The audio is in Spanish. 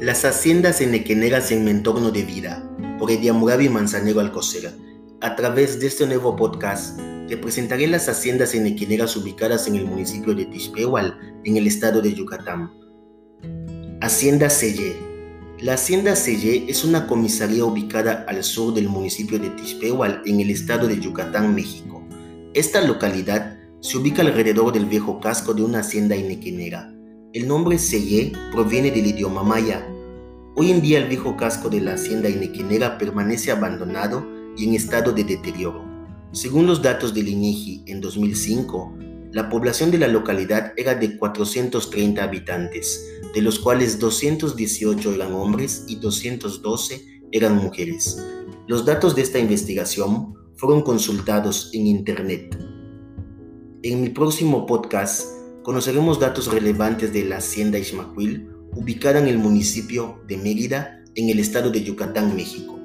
Las haciendas enequeneras en mi entorno de vida, por Ediamurabi Manzanero Alcocer. A través de este nuevo podcast, te presentaré las haciendas enequeneras ubicadas en el municipio de Tishpehual, en el estado de Yucatán. Hacienda Selle. La Hacienda Selle es una comisaría ubicada al sur del municipio de Tishpehual, en el estado de Yucatán, México. Esta localidad se ubica alrededor del viejo casco de una hacienda enequenera el nombre Seye proviene del idioma maya. Hoy en día el viejo casco de la hacienda inequinera permanece abandonado y en estado de deterioro. Según los datos del INEGI en 2005, la población de la localidad era de 430 habitantes, de los cuales 218 eran hombres y 212 eran mujeres. Los datos de esta investigación fueron consultados en Internet. En mi próximo podcast conoceremos datos relevantes de la hacienda Ismaquil, ubicada en el municipio de Mérida, en el estado de Yucatán, México.